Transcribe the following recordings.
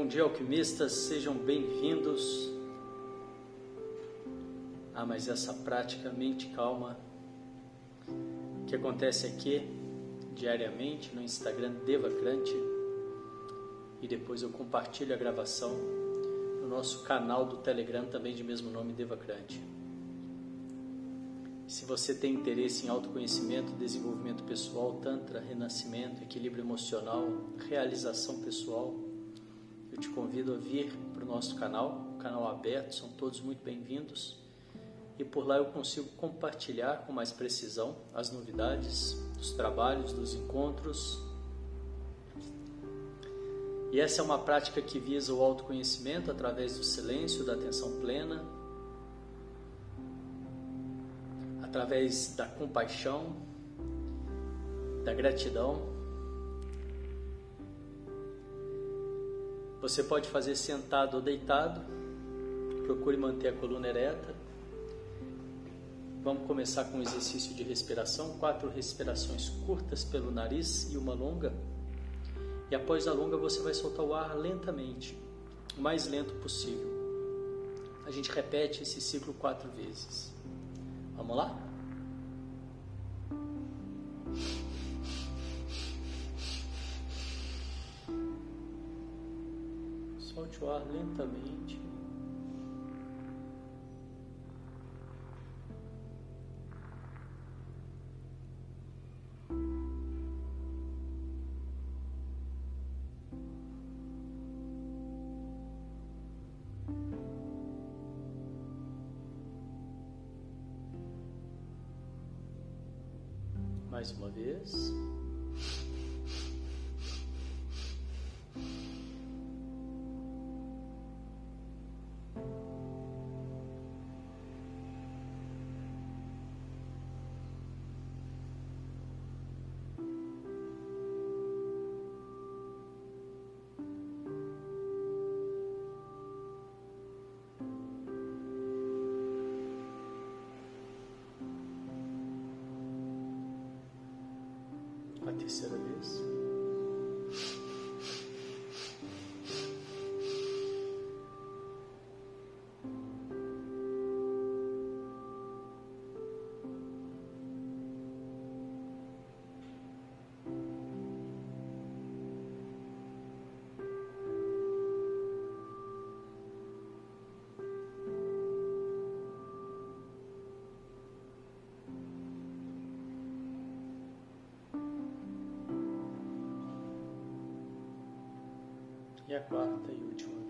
Bom dia, alquimistas, sejam bem-vindos a mais essa prática mente calma que acontece aqui diariamente no Instagram Devacrante e depois eu compartilho a gravação no nosso canal do Telegram também de mesmo nome Devacrante. Se você tem interesse em autoconhecimento, desenvolvimento pessoal, tantra, renascimento, equilíbrio emocional, realização pessoal, te convido a vir para o nosso canal, canal aberto, são todos muito bem-vindos. E por lá eu consigo compartilhar com mais precisão as novidades dos trabalhos, dos encontros. E essa é uma prática que visa o autoconhecimento através do silêncio, da atenção plena, através da compaixão, da gratidão. Você pode fazer sentado ou deitado. Procure manter a coluna ereta. Vamos começar com um exercício de respiração, quatro respirações curtas pelo nariz e uma longa. E após a longa você vai soltar o ar lentamente, o mais lento possível. A gente repete esse ciclo quatro vezes. Vamos lá? Solte o ar lentamente. mais uma vez. A terceira vez. E a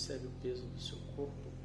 Observe o peso do seu corpo.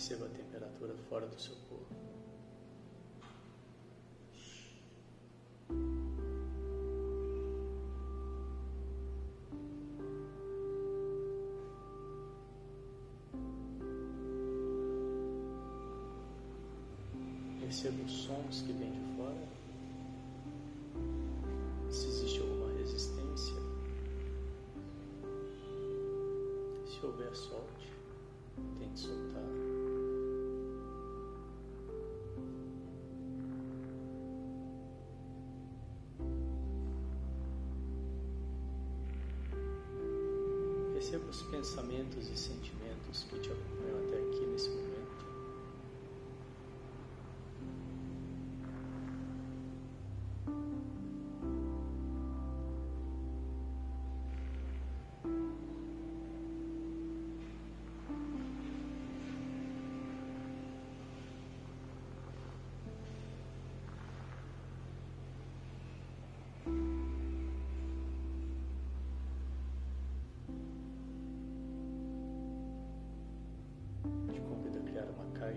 Perceba a temperatura fora do seu corpo. Perceba os sons que vêm de fora. Se existe alguma resistência. Se houver, solte. Os pensamentos e sentimentos que te acompanham até aqui nesse momento.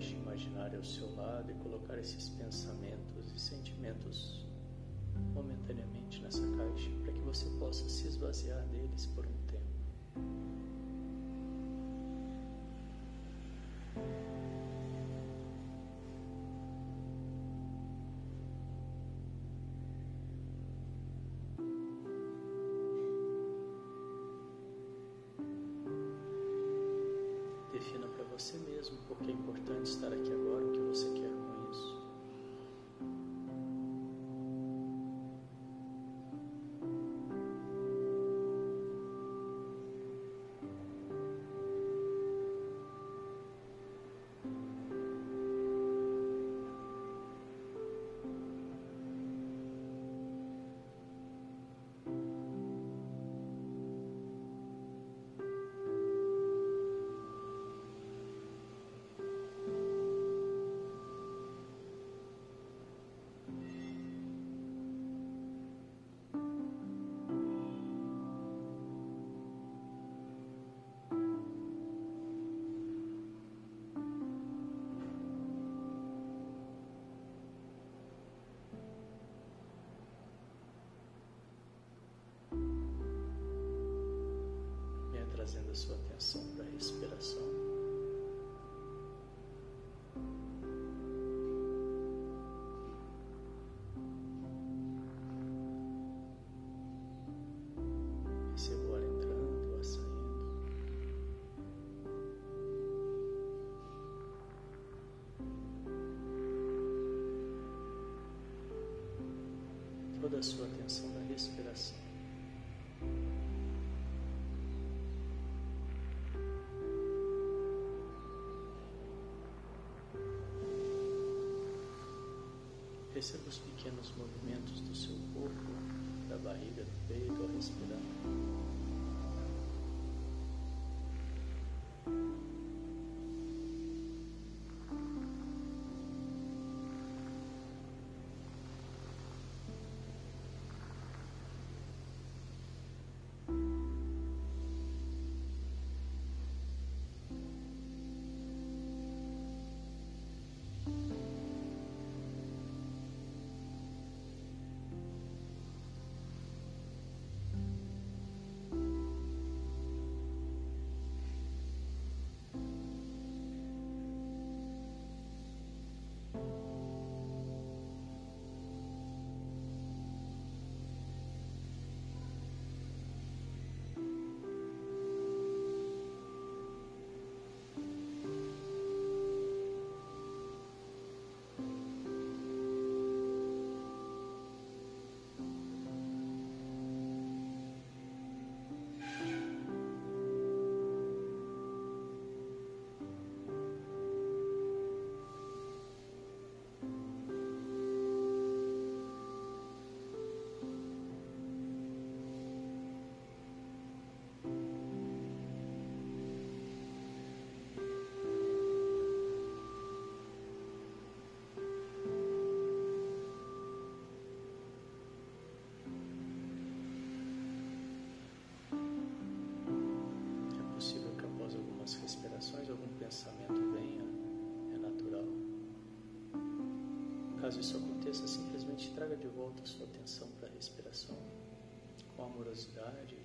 Caixa imaginária ao seu lado e colocar esses pensamentos e sentimentos momentaneamente nessa caixa para que você possa se esvaziar deles por um tempo. Você mesmo porque é importante estar aqui agora, o que você quer a sua atenção para a respiração. Perceba o ar entrando o ar saindo. Toda a sua atenção na respiração. Perceba os pequenos movimentos do seu corpo, da barriga, do peito ao respirar. Caso isso aconteça, simplesmente traga de volta a sua atenção para a respiração com amorosidade,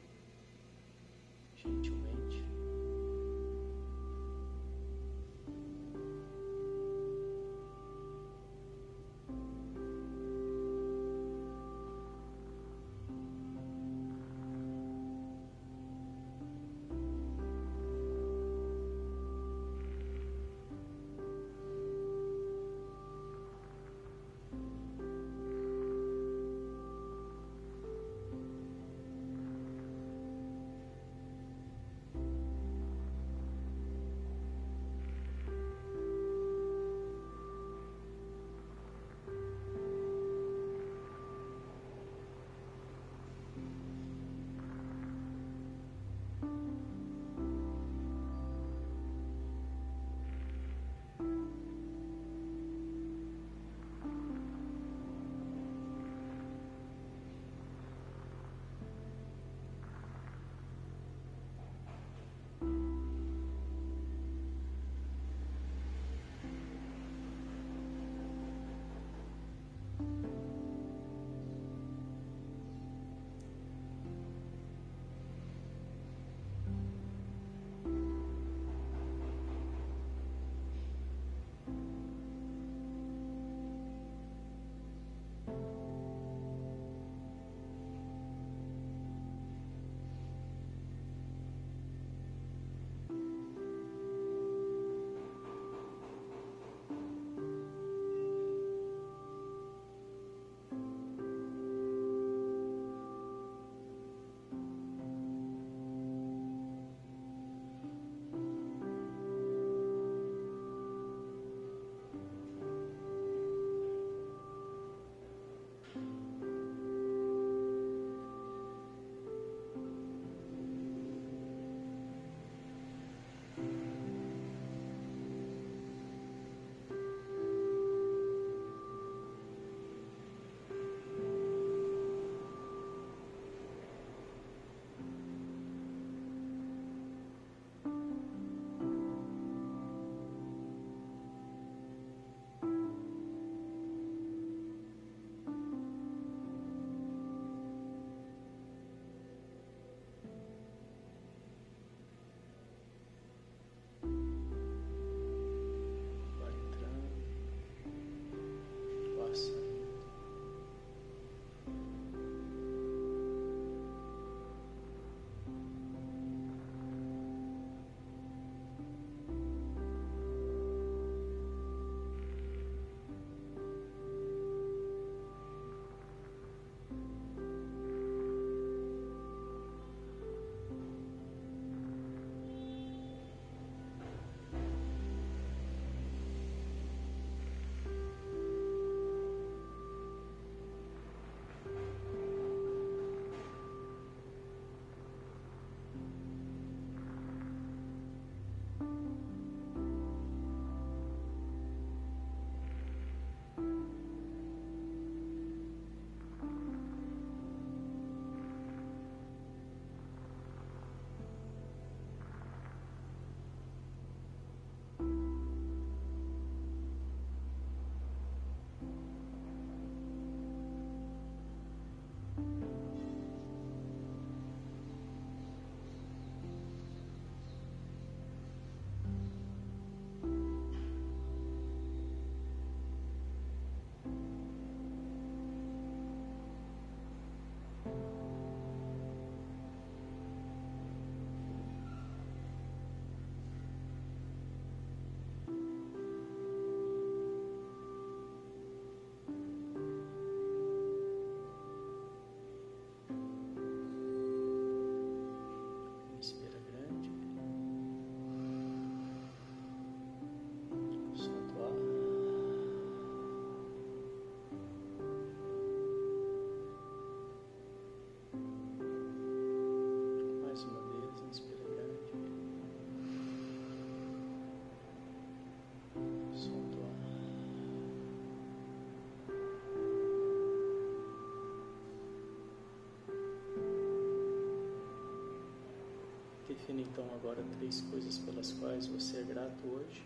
Defina então agora três coisas pelas quais você é grato hoje,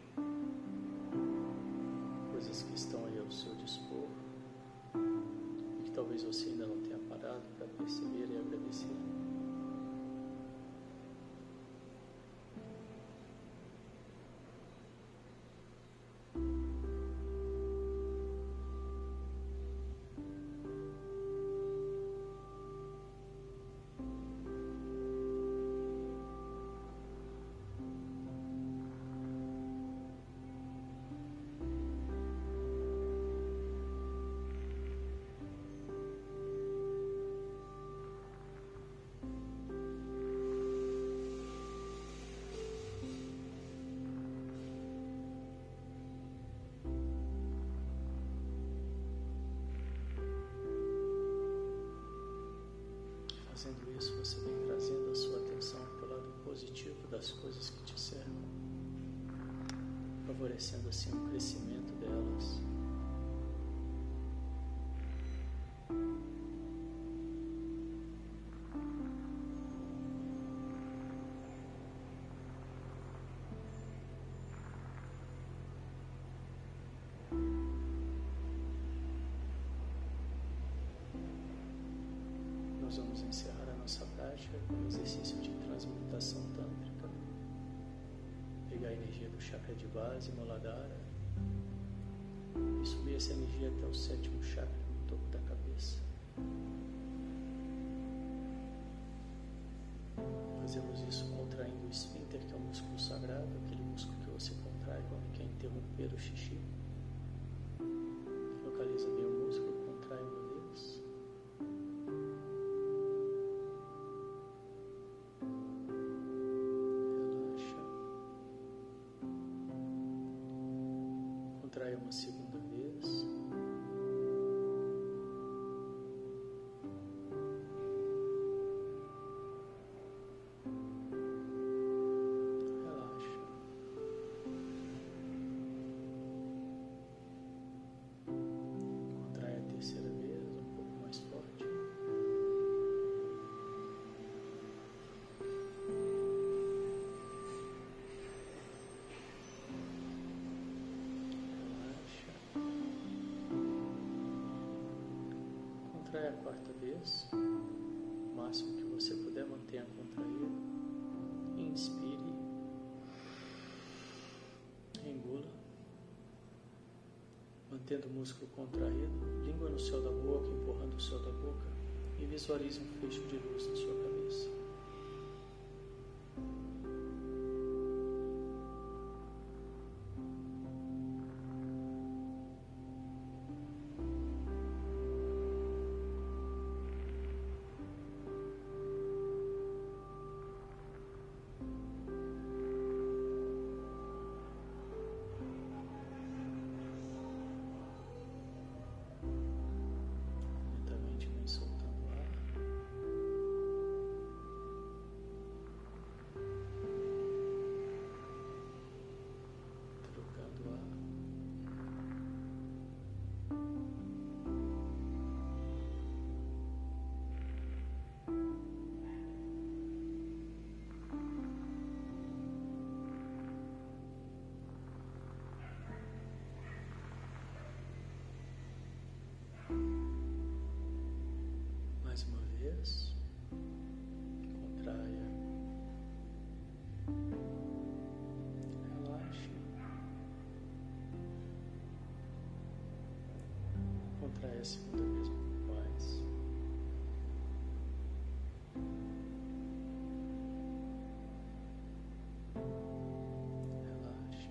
coisas que estão aí ao seu dispor e que talvez você ainda não tenha parado para perceber e agradecer. Fazendo isso, você vem trazendo a sua atenção para o lado positivo das coisas que te cercam, favorecendo assim o crescimento delas. Cabeça. Fazemos isso contraindo o esfíncter, que é o músculo sagrado, aquele músculo que você contrai quando quer interromper o xixi. Localiza bem o músculo, contrai uma vez. Relaxa. Contrai uma segunda Contrai a quarta vez. O máximo que você puder, mantenha contraído. Inspire. Engula. Mantendo o músculo contraído, língua no céu da boca, empurrando o céu da boca e visualize um fecho de luz na sua cabeça. Vez. Contraia. Relaxe. Contraia a segunda vez mais. Relaxe.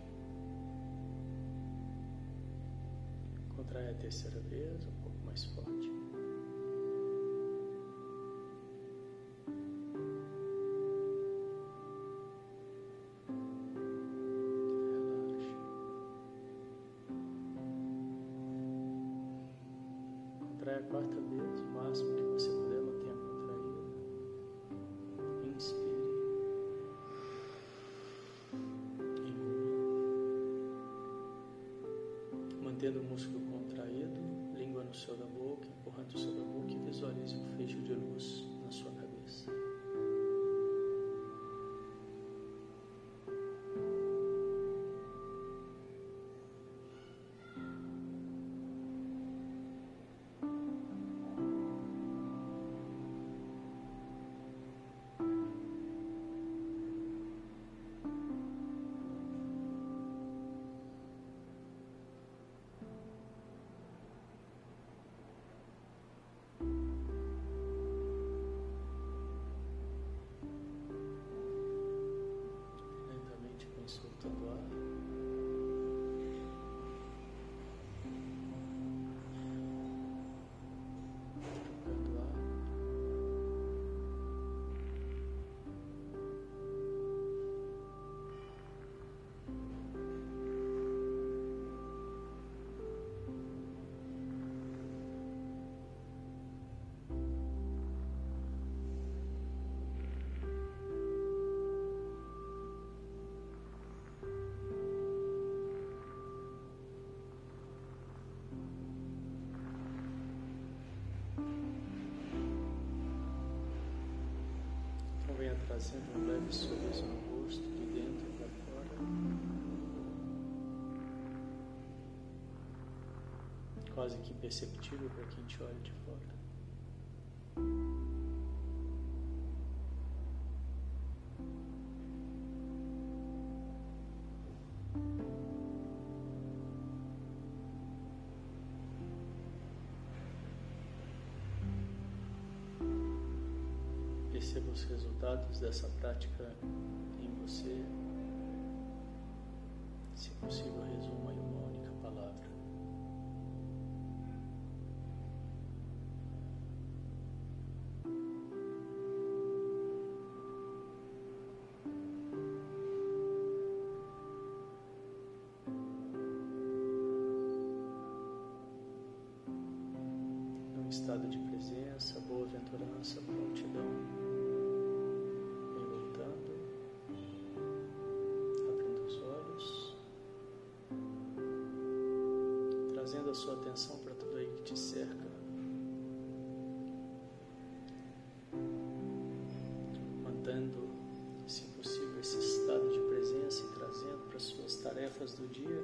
Contraia a terceira vez, um pouco mais forte. Quarta vez, o máximo que você puder, mantenha contraído. Inspire. Engula. Mantendo o músculo contraído, língua no céu da boca, empurrando o céu da boca e visualize um fecho de luz na sua cabeça. Trazendo um leve sorriso no rosto, de dentro para fora. Quase que imperceptível para quem te olha de fora. Resultados dessa prática em você. Se possível, resuma em uma única palavra. Num estado de presença, boa-aventurança, prontidão. Trazendo a sua atenção para tudo aí que te cerca. Mantendo, se possível, esse estado de presença e trazendo para as suas tarefas do dia.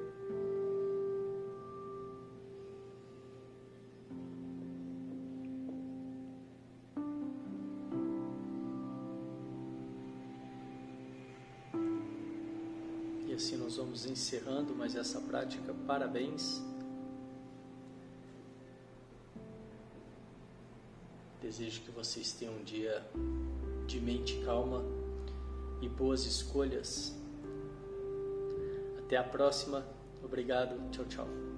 E assim nós vamos encerrando mais essa prática. Parabéns. Desejo que vocês tenham um dia de mente calma e boas escolhas. Até a próxima. Obrigado. Tchau, tchau.